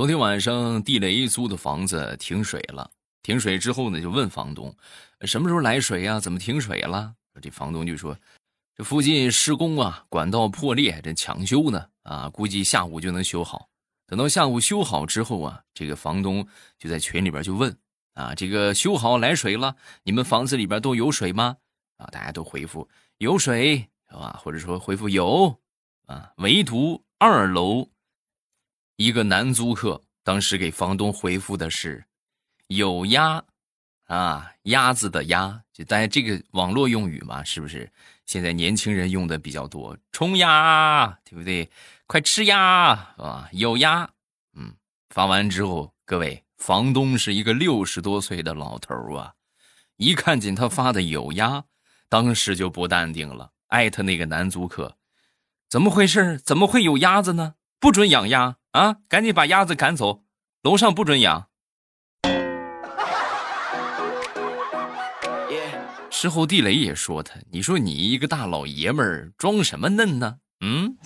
昨天晚上地雷租的房子停水了，停水之后呢，就问房东什么时候来水呀？怎么停水了？这房东就说这附近施工啊，管道破裂，这抢修呢啊，估计下午就能修好。等到下午修好之后啊，这个房东就在群里边就问啊，这个修好来水了，你们房子里边都有水吗？啊，大家都回复有水，是吧？或者说回复有啊，唯独二楼。一个男租客当时给房东回复的是“有鸭”，啊，鸭子的鸭，就大家这个网络用语嘛，是不是？现在年轻人用的比较多，冲鸭，对不对？快吃鸭啊！有鸭，嗯，发完之后，各位，房东是一个六十多岁的老头啊，一看见他发的有鸭，当时就不淡定了，艾特那个男租客，怎么回事？怎么会有鸭子呢？不准养鸭！啊！赶紧把鸭子赶走，楼上不准养。事后地雷也说他：“你说你一个大老爷们儿装什么嫩呢？”嗯。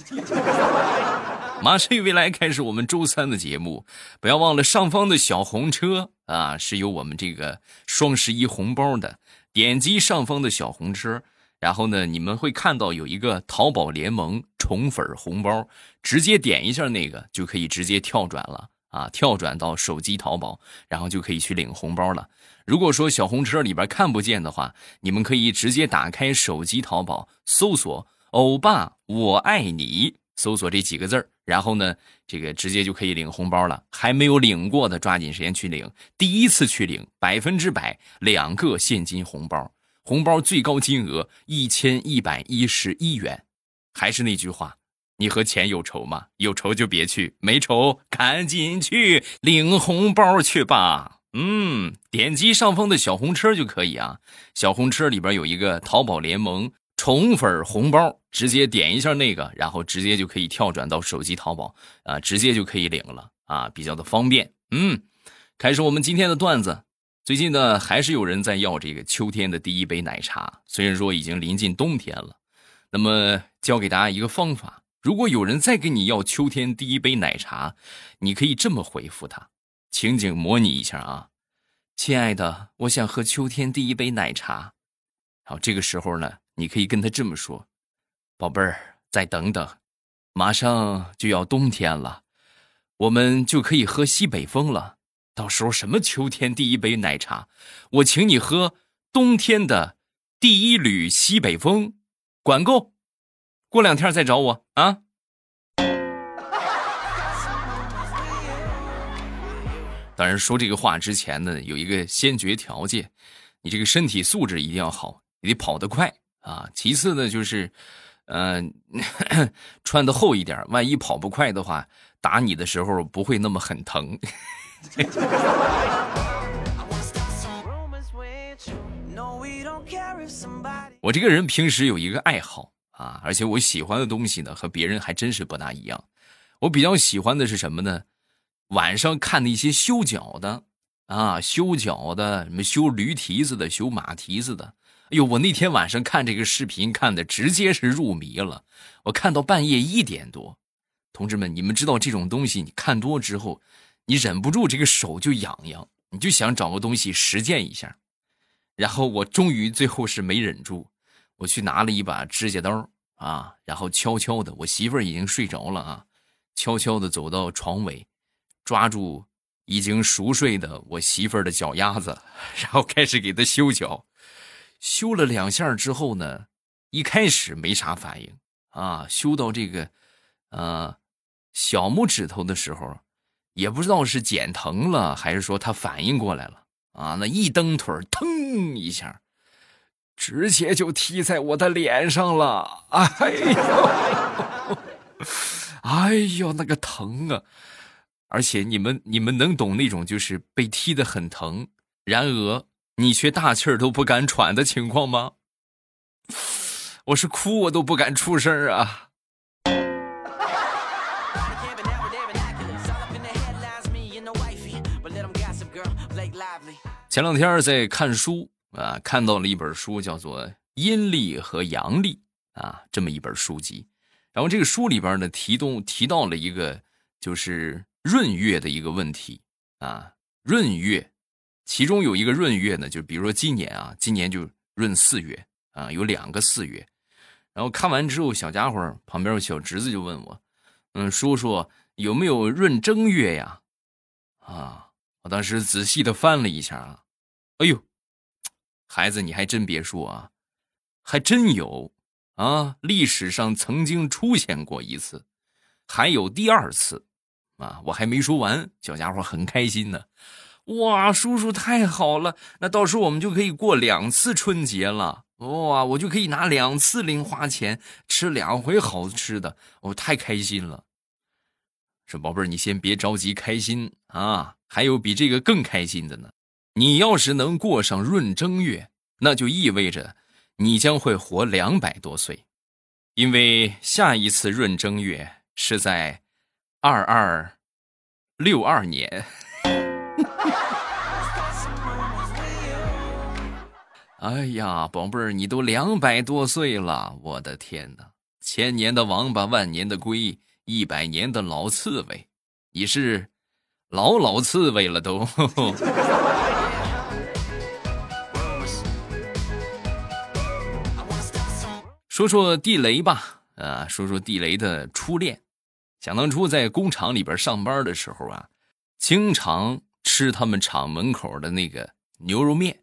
马上与未来开始我们周三的节目，不要忘了上方的小红车啊，是有我们这个双十一红包的。点击上方的小红车。然后呢，你们会看到有一个淘宝联盟宠粉红包，直接点一下那个就可以直接跳转了啊，跳转到手机淘宝，然后就可以去领红包了。如果说小红车里边看不见的话，你们可以直接打开手机淘宝，搜索“欧巴我爱你”，搜索这几个字然后呢，这个直接就可以领红包了。还没有领过的，抓紧时间去领。第一次去领，百分之百两个现金红包。红包最高金额一千一百一十一元，还是那句话，你和钱有仇吗？有仇就别去，没仇赶紧去领红包去吧。嗯，点击上方的小红车就可以啊。小红车里边有一个淘宝联盟宠粉红包，直接点一下那个，然后直接就可以跳转到手机淘宝啊，直接就可以领了啊，比较的方便。嗯，开始我们今天的段子。最近呢，还是有人在要这个秋天的第一杯奶茶。虽然说已经临近冬天了，那么教给大家一个方法：如果有人再跟你要秋天第一杯奶茶，你可以这么回复他。情景模拟一下啊，亲爱的，我想喝秋天第一杯奶茶。好，这个时候呢，你可以跟他这么说：“宝贝儿，再等等，马上就要冬天了，我们就可以喝西北风了。”到时候什么秋天第一杯奶茶，我请你喝冬天的第一缕西北风，管够。过两天再找我啊。当然说这个话之前呢，有一个先决条件，你这个身体素质一定要好，你得跑得快啊。其次呢，就是，嗯，穿的厚一点，万一跑不快的话，打你的时候不会那么很疼。我这个人平时有一个爱好啊，而且我喜欢的东西呢和别人还真是不大一样。我比较喜欢的是什么呢？晚上看那些修脚的啊，修脚的，什么修驴蹄子的，修马蹄子的。哎呦，我那天晚上看这个视频看的直接是入迷了，我看到半夜一点多。同志们，你们知道这种东西，你看多之后。你忍不住这个手就痒痒，你就想找个东西实践一下，然后我终于最后是没忍住，我去拿了一把指甲刀啊，然后悄悄的，我媳妇儿已经睡着了啊，悄悄的走到床尾，抓住已经熟睡的我媳妇儿的脚丫子，然后开始给她修脚，修了两下之后呢，一开始没啥反应啊，修到这个，呃，小拇指头的时候。也不知道是剪疼了，还是说他反应过来了啊？那一蹬腿腾一下，直接就踢在我的脸上了。哎呦，哎呦，那个疼啊！而且你们你们能懂那种就是被踢的很疼，然而你却大气儿都不敢喘的情况吗？我是哭我都不敢出声啊！前两天在看书啊，看到了一本书，叫做《阴历和阳历》啊，这么一本书籍。然后这个书里边呢，提动提到了一个，就是闰月的一个问题啊。闰月，其中有一个闰月呢，就比如说今年啊，今年就闰四月啊，有两个四月。然后看完之后，小家伙旁边有小侄子就问我：“嗯，叔叔有没有闰正月呀？”啊，我当时仔细的翻了一下啊，哎呦，孩子你还真别说啊，还真有啊，历史上曾经出现过一次，还有第二次，啊，我还没说完，小家伙很开心呢，哇，叔叔太好了，那到时候我们就可以过两次春节了。哇！我就可以拿两次零花钱吃两回好吃的，我太开心了。说宝贝儿，你先别着急开心啊，还有比这个更开心的呢。你要是能过上闰正月，那就意味着你将会活两百多岁，因为下一次闰正月是在二二六二年。哎呀，宝贝儿，你都两百多岁了，我的天哪！千年的王八，万年的龟，一百年的老刺猬，你是老老刺猬了都。说说地雷吧，啊，说说地雷的初恋。想当初在工厂里边上班的时候啊，经常吃他们厂门口的那个牛肉面。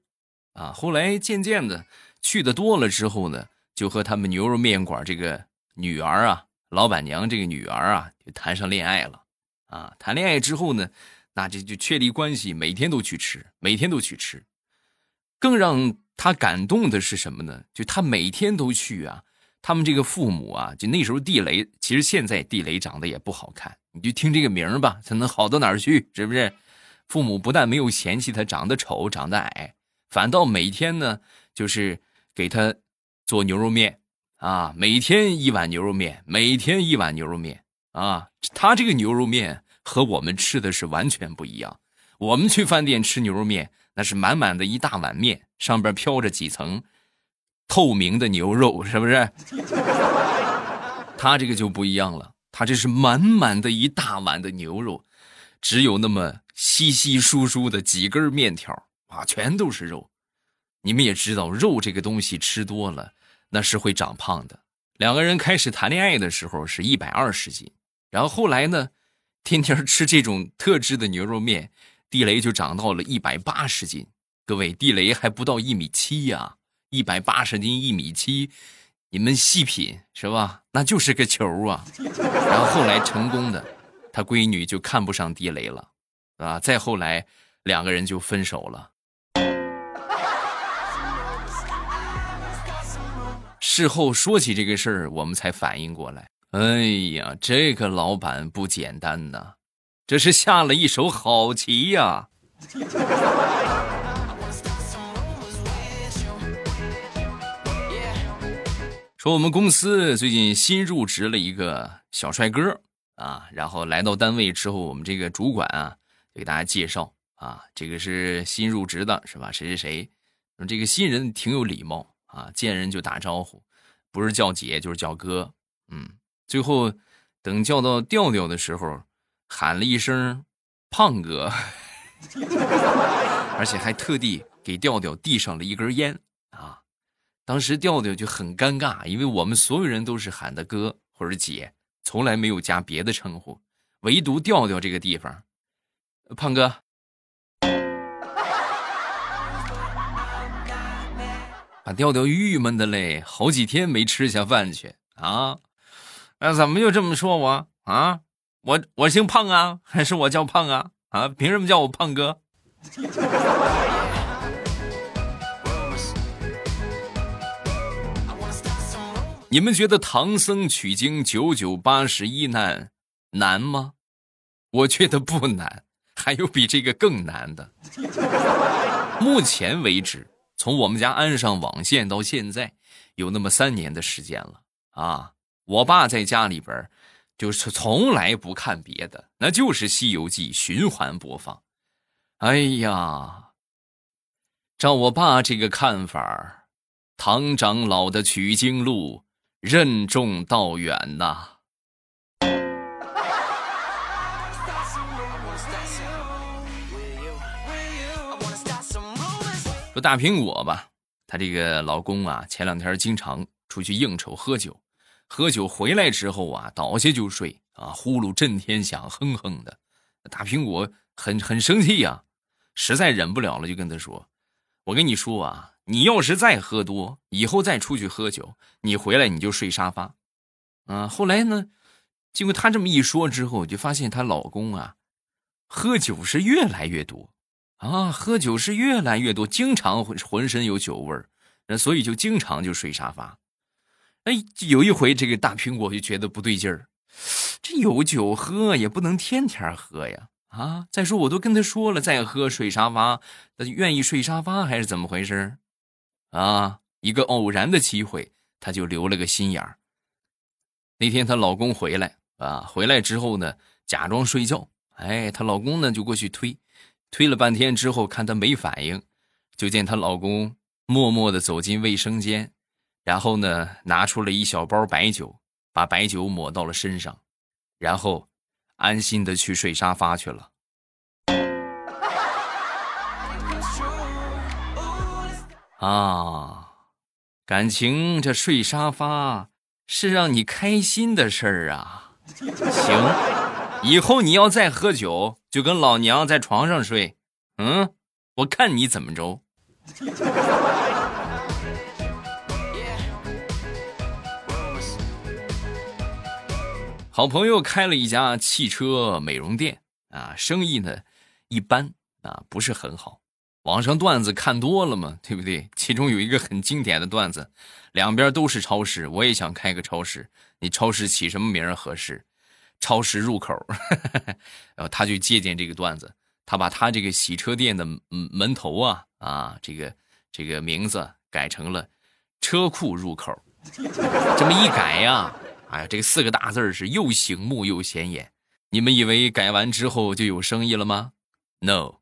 啊，后来渐渐的去的多了之后呢，就和他们牛肉面馆这个女儿啊，老板娘这个女儿啊，就谈上恋爱了。啊，谈恋爱之后呢，那这就确立关系，每天都去吃，每天都去吃。更让他感动的是什么呢？就他每天都去啊，他们这个父母啊，就那时候地雷，其实现在地雷长得也不好看，你就听这个名儿吧，他能好到哪儿去？是不是？父母不但没有嫌弃他长得丑、长得矮。反倒每天呢，就是给他做牛肉面啊，每天一碗牛肉面，每天一碗牛肉面啊。他这个牛肉面和我们吃的是完全不一样。我们去饭店吃牛肉面，那是满满的一大碗面，上边飘着几层透明的牛肉，是不是？他这个就不一样了，他这是满满的一大碗的牛肉，只有那么稀稀疏疏的几根面条。啊，全都是肉，你们也知道，肉这个东西吃多了那是会长胖的。两个人开始谈恋爱的时候是一百二十斤，然后后来呢，天天吃这种特制的牛肉面，地雷就长到了一百八十斤。各位，地雷还不到一米七呀，一百八十斤一米七，你们细品是吧？那就是个球啊。然后后来成功的，他闺女就看不上地雷了，啊，再后来两个人就分手了。事后说起这个事儿，我们才反应过来。哎呀，这个老板不简单呐，这是下了一手好棋呀！说我们公司最近新入职了一个小帅哥啊，然后来到单位之后，我们这个主管啊，给大家介绍啊，这个是新入职的，是吧？谁谁谁，这个新人挺有礼貌。啊，见人就打招呼，不是叫姐就是叫哥，嗯，最后等叫到调调的时候，喊了一声“胖哥 ”，而且还特地给调调递上了一根烟啊。当时调调就很尴尬，因为我们所有人都是喊的哥或者姐，从来没有加别的称呼，唯独调调这个地方，胖哥。把调调郁闷的嘞，好几天没吃下饭去啊！那怎么就这么说我啊？我我姓胖啊，还是我叫胖啊？啊，凭什么叫我胖哥？你们觉得唐僧取经九九八十一难难吗？我觉得不难，还有比这个更难的。目前为止。从我们家安上网线到现在，有那么三年的时间了啊！我爸在家里边，就是从来不看别的，那就是西游记循环播放。哎呀。照我爸这个看法，唐长老的取经路任重道远呐。说大苹果吧，她这个老公啊，前两天经常出去应酬喝酒。喝酒回来之后啊，倒下就睡啊，呼噜震天响，哼哼的。大苹果很很生气呀，实在忍不了了，就跟他说：“我跟你说啊，你要是再喝多，以后再出去喝酒，你回来你就睡沙发。”啊，后来呢，经过她这么一说之后，就发现她老公啊，喝酒是越来越多。啊，喝酒是越来越多，经常浑身有酒味儿，所以就经常就睡沙发。哎，有一回这个大苹果就觉得不对劲儿，这有酒喝也不能天天喝呀。啊，再说我都跟他说了，再喝睡沙发，他愿意睡沙发还是怎么回事？啊，一个偶然的机会，他就留了个心眼儿。那天她老公回来啊，回来之后呢，假装睡觉，哎，她老公呢就过去推。推了半天之后，看她没反应，就见她老公默默的走进卫生间，然后呢，拿出了一小包白酒，把白酒抹到了身上，然后安心的去睡沙发去了。啊，感情这睡沙发是让你开心的事儿啊，行。以后你要再喝酒，就跟老娘在床上睡，嗯，我看你怎么着。好朋友开了一家汽车美容店啊，生意呢一般啊，不是很好。网上段子看多了嘛，对不对？其中有一个很经典的段子，两边都是超市，我也想开个超市，你超市起什么名合适？超市入口，然后他就借鉴这个段子，他把他这个洗车店的门头啊啊，这个这个名字改成了车库入口，这么一改呀，哎呀，这四个大字是又醒目又显眼。你们以为改完之后就有生意了吗？No，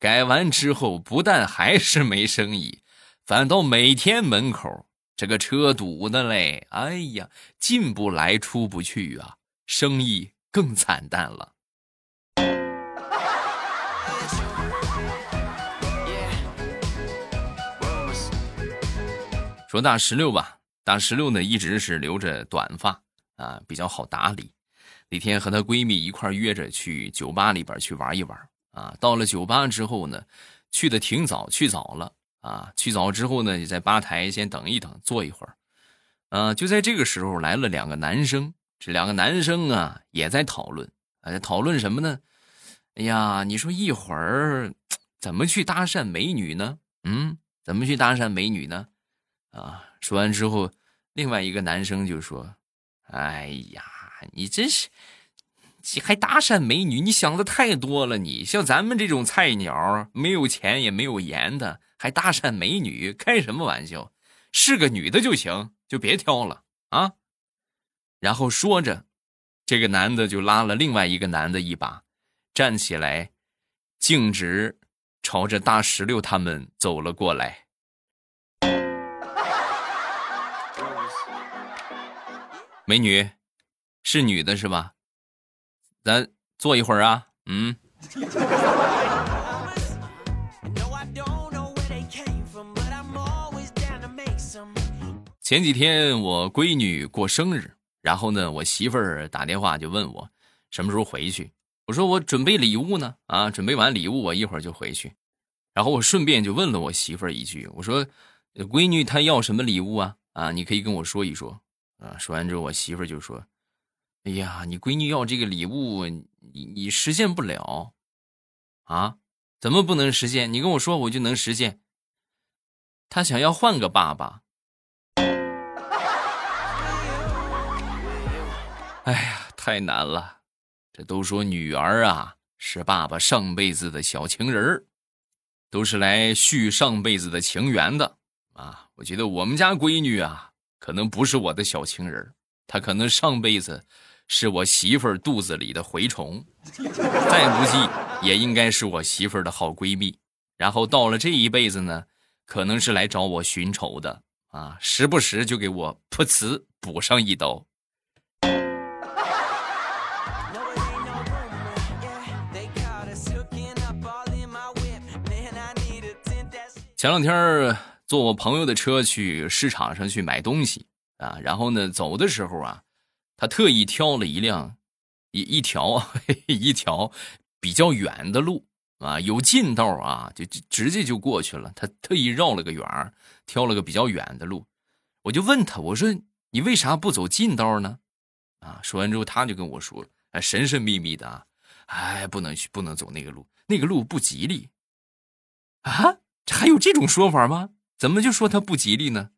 改完之后不但还是没生意，反倒每天门口这个车堵的嘞，哎呀，进不来出不去啊。生意更惨淡了。说大石榴吧，大石榴呢一直是留着短发啊，比较好打理。那天和她闺蜜一块约着去酒吧里边去玩一玩啊。到了酒吧之后呢，去的挺早，去早了啊。去早之后呢，也在吧台先等一等，坐一会儿。啊，就在这个时候来了两个男生。这两个男生啊，也在讨论啊，在讨论什么呢？哎呀，你说一会儿怎么去搭讪美女呢？嗯，怎么去搭讪美女呢？啊，说完之后，另外一个男生就说：“哎呀，你真是，还搭讪美女？你想的太多了。你像咱们这种菜鸟，没有钱也没有颜的，还搭讪美女？开什么玩笑？是个女的就行，就别挑了啊。”然后说着，这个男的就拉了另外一个男的一把，站起来，径直朝着大石榴他们走了过来。美女，是女的是吧？咱坐一会儿啊。嗯。前几天我闺女过生日。然后呢，我媳妇儿打电话就问我什么时候回去。我说我准备礼物呢，啊，准备完礼物我一会儿就回去。然后我顺便就问了我媳妇儿一句，我说，闺女她要什么礼物啊？啊，你可以跟我说一说。啊，说完之后我媳妇就说，哎呀，你闺女要这个礼物，你你实现不了，啊？怎么不能实现？你跟我说，我就能实现。她想要换个爸爸。哎呀，太难了！这都说女儿啊是爸爸上辈子的小情人，都是来续上辈子的情缘的啊。我觉得我们家闺女啊，可能不是我的小情人儿，她可能上辈子是我媳妇儿肚子里的蛔虫，再不济也应该是我媳妇儿的好闺蜜。然后到了这一辈子呢，可能是来找我寻仇的啊，时不时就给我噗呲补上一刀。前两天坐我朋友的车去市场上去买东西啊，然后呢，走的时候啊，他特意挑了一辆一一条 一条比较远的路啊，有近道啊，就直接就过去了。他特意绕了个远，挑了个比较远的路。我就问他，我说你为啥不走近道呢？啊，说完之后他就跟我说，哎，神神秘秘的啊，哎，不能去，不能走那个路，那个路不吉利。啊，这还有这种说法吗？怎么就说它不吉利呢？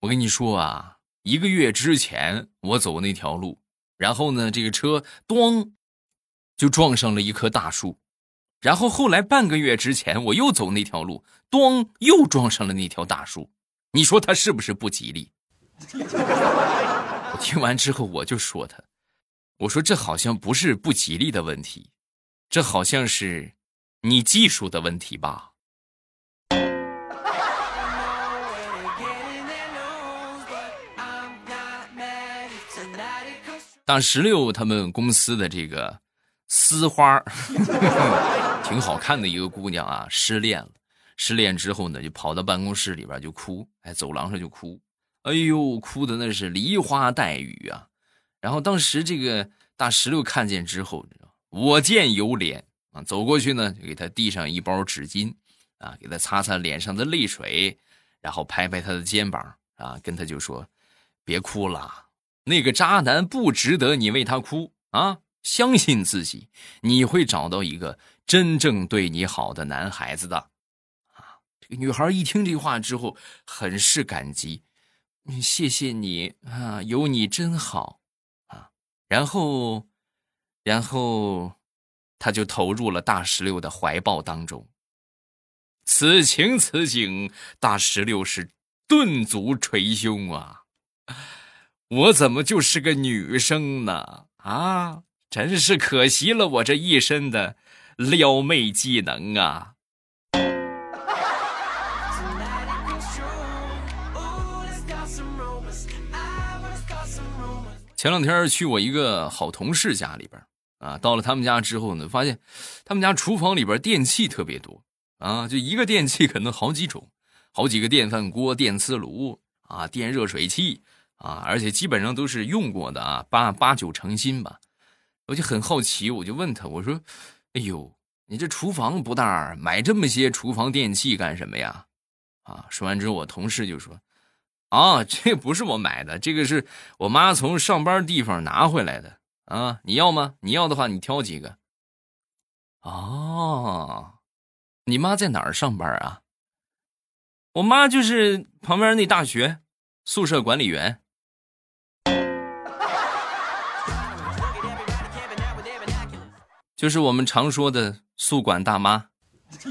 我跟你说啊，一个月之前我走那条路，然后呢，这个车咣就撞上了一棵大树，然后后来半个月之前我又走那条路，咣又撞上了那条大树。你说它是不是不吉利？我听完之后，我就说他，我说这好像不是不吉利的问题，这好像是你技术的问题吧。大石榴他们公司的这个丝花 挺好看的一个姑娘啊，失恋了。失恋之后呢，就跑到办公室里边就哭，哎，走廊上就哭，哎呦，哭的那是梨花带雨啊。然后当时这个大石榴看见之后，我见犹怜啊，走过去呢，就给他递上一包纸巾，啊，给他擦擦脸上的泪水，然后拍拍他的肩膀，啊，跟他就说：“别哭了，那个渣男不值得你为他哭啊，相信自己，你会找到一个真正对你好的男孩子的。”这个女孩一听这话之后，很是感激，谢谢你啊，有你真好啊。然后，然后，他就投入了大石榴的怀抱当中。此情此景，大石榴是顿足捶胸啊！我怎么就是个女生呢？啊，真是可惜了我这一身的撩妹技能啊！前两天去我一个好同事家里边啊，到了他们家之后呢，发现他们家厨房里边电器特别多啊，就一个电器可能好几种，好几个电饭锅、电磁炉啊、电热水器啊，而且基本上都是用过的啊，八八九成新吧。我就很好奇，我就问他，我说：“哎呦，你这厨房不大，买这么些厨房电器干什么呀？”啊，说完之后，我同事就说。啊，这不是我买的，这个是我妈从上班地方拿回来的啊！你要吗？你要的话，你挑几个。哦，你妈在哪儿上班啊？我妈就是旁边那大学宿舍管理员，就是我们常说的宿管大妈。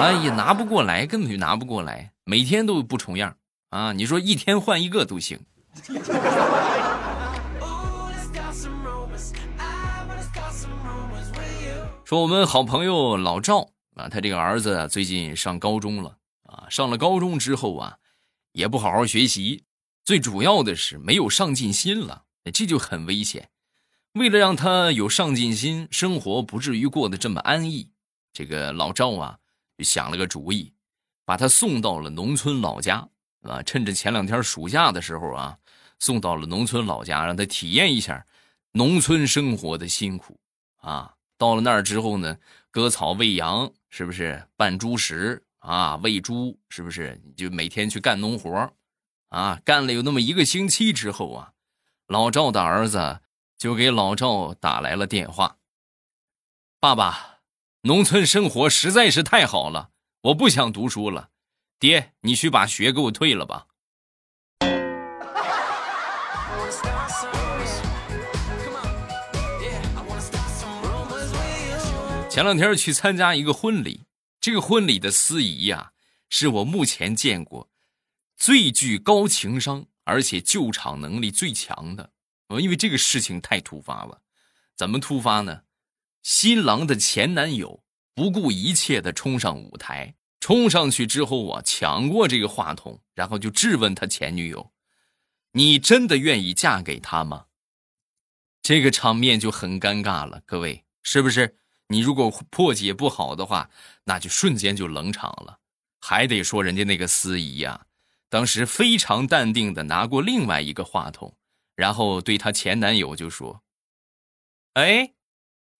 啊，也，拿不过来，根本就拿不过来，每天都不重样。啊，你说一天换一个都行。说我们好朋友老赵啊，他这个儿子最近上高中了啊，上了高中之后啊，也不好好学习，最主要的是没有上进心了，这就很危险。为了让他有上进心，生活不至于过得这么安逸，这个老赵啊想了个主意，把他送到了农村老家。啊，趁着前两天暑假的时候啊，送到了农村老家，让他体验一下农村生活的辛苦啊。到了那儿之后呢，割草喂羊，是不是拌猪食啊？喂猪，是不是你就每天去干农活啊？干了有那么一个星期之后啊，老赵的儿子就给老赵打来了电话：“爸爸，农村生活实在是太好了，我不想读书了。”爹，你去把学给我退了吧。前两天去参加一个婚礼，这个婚礼的司仪呀，是我目前见过最具高情商，而且救场能力最强的。因为这个事情太突发了，怎么突发呢？新郎的前男友不顾一切的冲上舞台。冲上去之后啊，抢过这个话筒，然后就质问他前女友：“你真的愿意嫁给他吗？”这个场面就很尴尬了，各位是不是？你如果破解不好的话，那就瞬间就冷场了。还得说人家那个司仪呀，当时非常淡定的拿过另外一个话筒，然后对她前男友就说：“哎，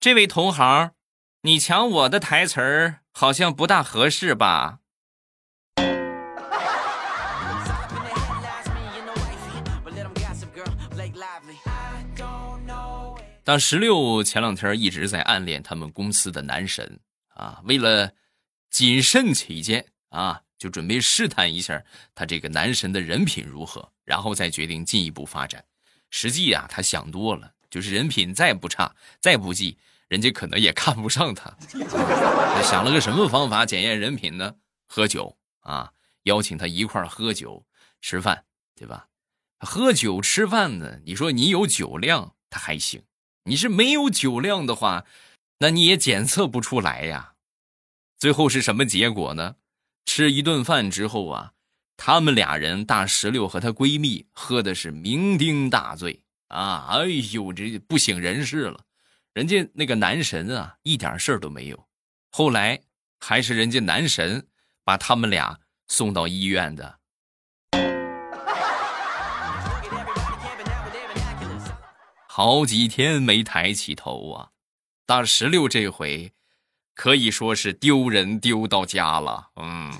这位同行，你抢我的台词儿好像不大合适吧？”当十六前两天一直在暗恋他们公司的男神啊，为了谨慎起见啊，就准备试探一下他这个男神的人品如何，然后再决定进一步发展。实际啊，他想多了，就是人品再不差、再不济，人家可能也看不上他。想了个什么方法检验人品呢？喝酒啊，邀请他一块喝酒、吃饭，对吧？喝酒吃饭呢，你说你有酒量，他还行。你是没有酒量的话，那你也检测不出来呀。最后是什么结果呢？吃一顿饭之后啊，他们俩人大石榴和她闺蜜喝的是酩酊大醉啊！哎呦，这不省人事了。人家那个男神啊，一点事儿都没有。后来还是人家男神把他们俩送到医院的。好几天没抬起头啊，大石榴这回可以说是丢人丢到家了。嗯，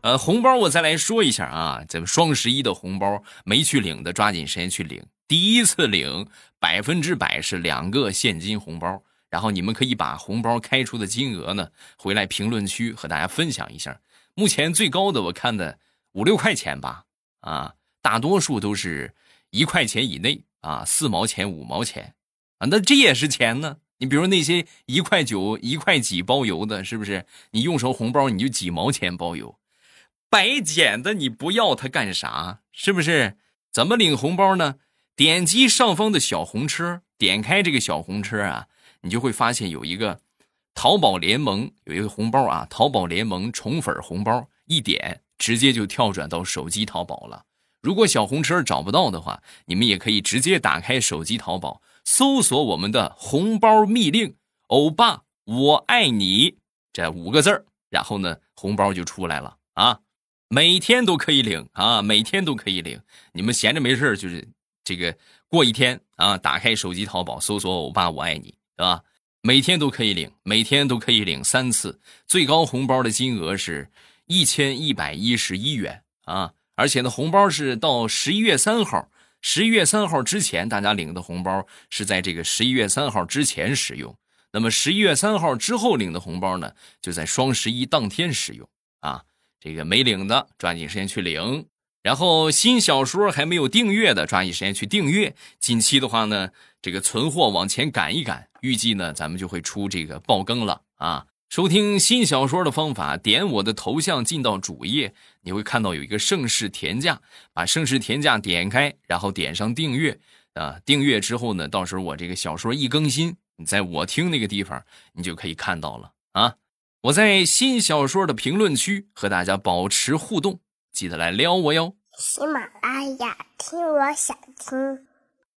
呃，红包我再来说一下啊，咱们双十一的红包没去领的，抓紧时间去领。第一次领百分之百是两个现金红包，然后你们可以把红包开出的金额呢，回来评论区和大家分享一下。目前最高的我看的五六块钱吧，啊，大多数都是一块钱以内啊，四毛钱、五毛钱，啊，那这也是钱呢。你比如那些一块九、一块几包邮的，是不是？你用手红包你就几毛钱包邮，白捡的你不要它干啥？是不是？怎么领红包呢？点击上方的小红车，点开这个小红车啊，你就会发现有一个。淘宝联盟有一个红包啊，淘宝联盟宠粉红包，一点直接就跳转到手机淘宝了。如果小红车找不到的话，你们也可以直接打开手机淘宝，搜索我们的红包密令“欧巴我爱你”这五个字儿，然后呢，红包就出来了啊！每天都可以领啊，每天都可以领。你们闲着没事就是这个过一天啊，打开手机淘宝，搜索“欧巴我爱你”，是吧？每天都可以领，每天都可以领三次，最高红包的金额是一千一百一十一元啊！而且呢，红包是到十一月三号，十一月三号之前大家领的红包是在这个十一月三号之前使用，那么十一月三号之后领的红包呢，就在双十一当天使用啊！这个没领的抓紧时间去领，然后新小说还没有订阅的抓紧时间去订阅。近期的话呢，这个存货往前赶一赶。预计呢，咱们就会出这个爆更了啊！收听新小说的方法，点我的头像进到主页，你会看到有一个盛世田价，把盛世田价点开，然后点上订阅啊！订阅之后呢，到时候我这个小说一更新，你在我听那个地方，你就可以看到了啊！我在新小说的评论区和大家保持互动，记得来撩我哟！喜马拉雅听，我想听。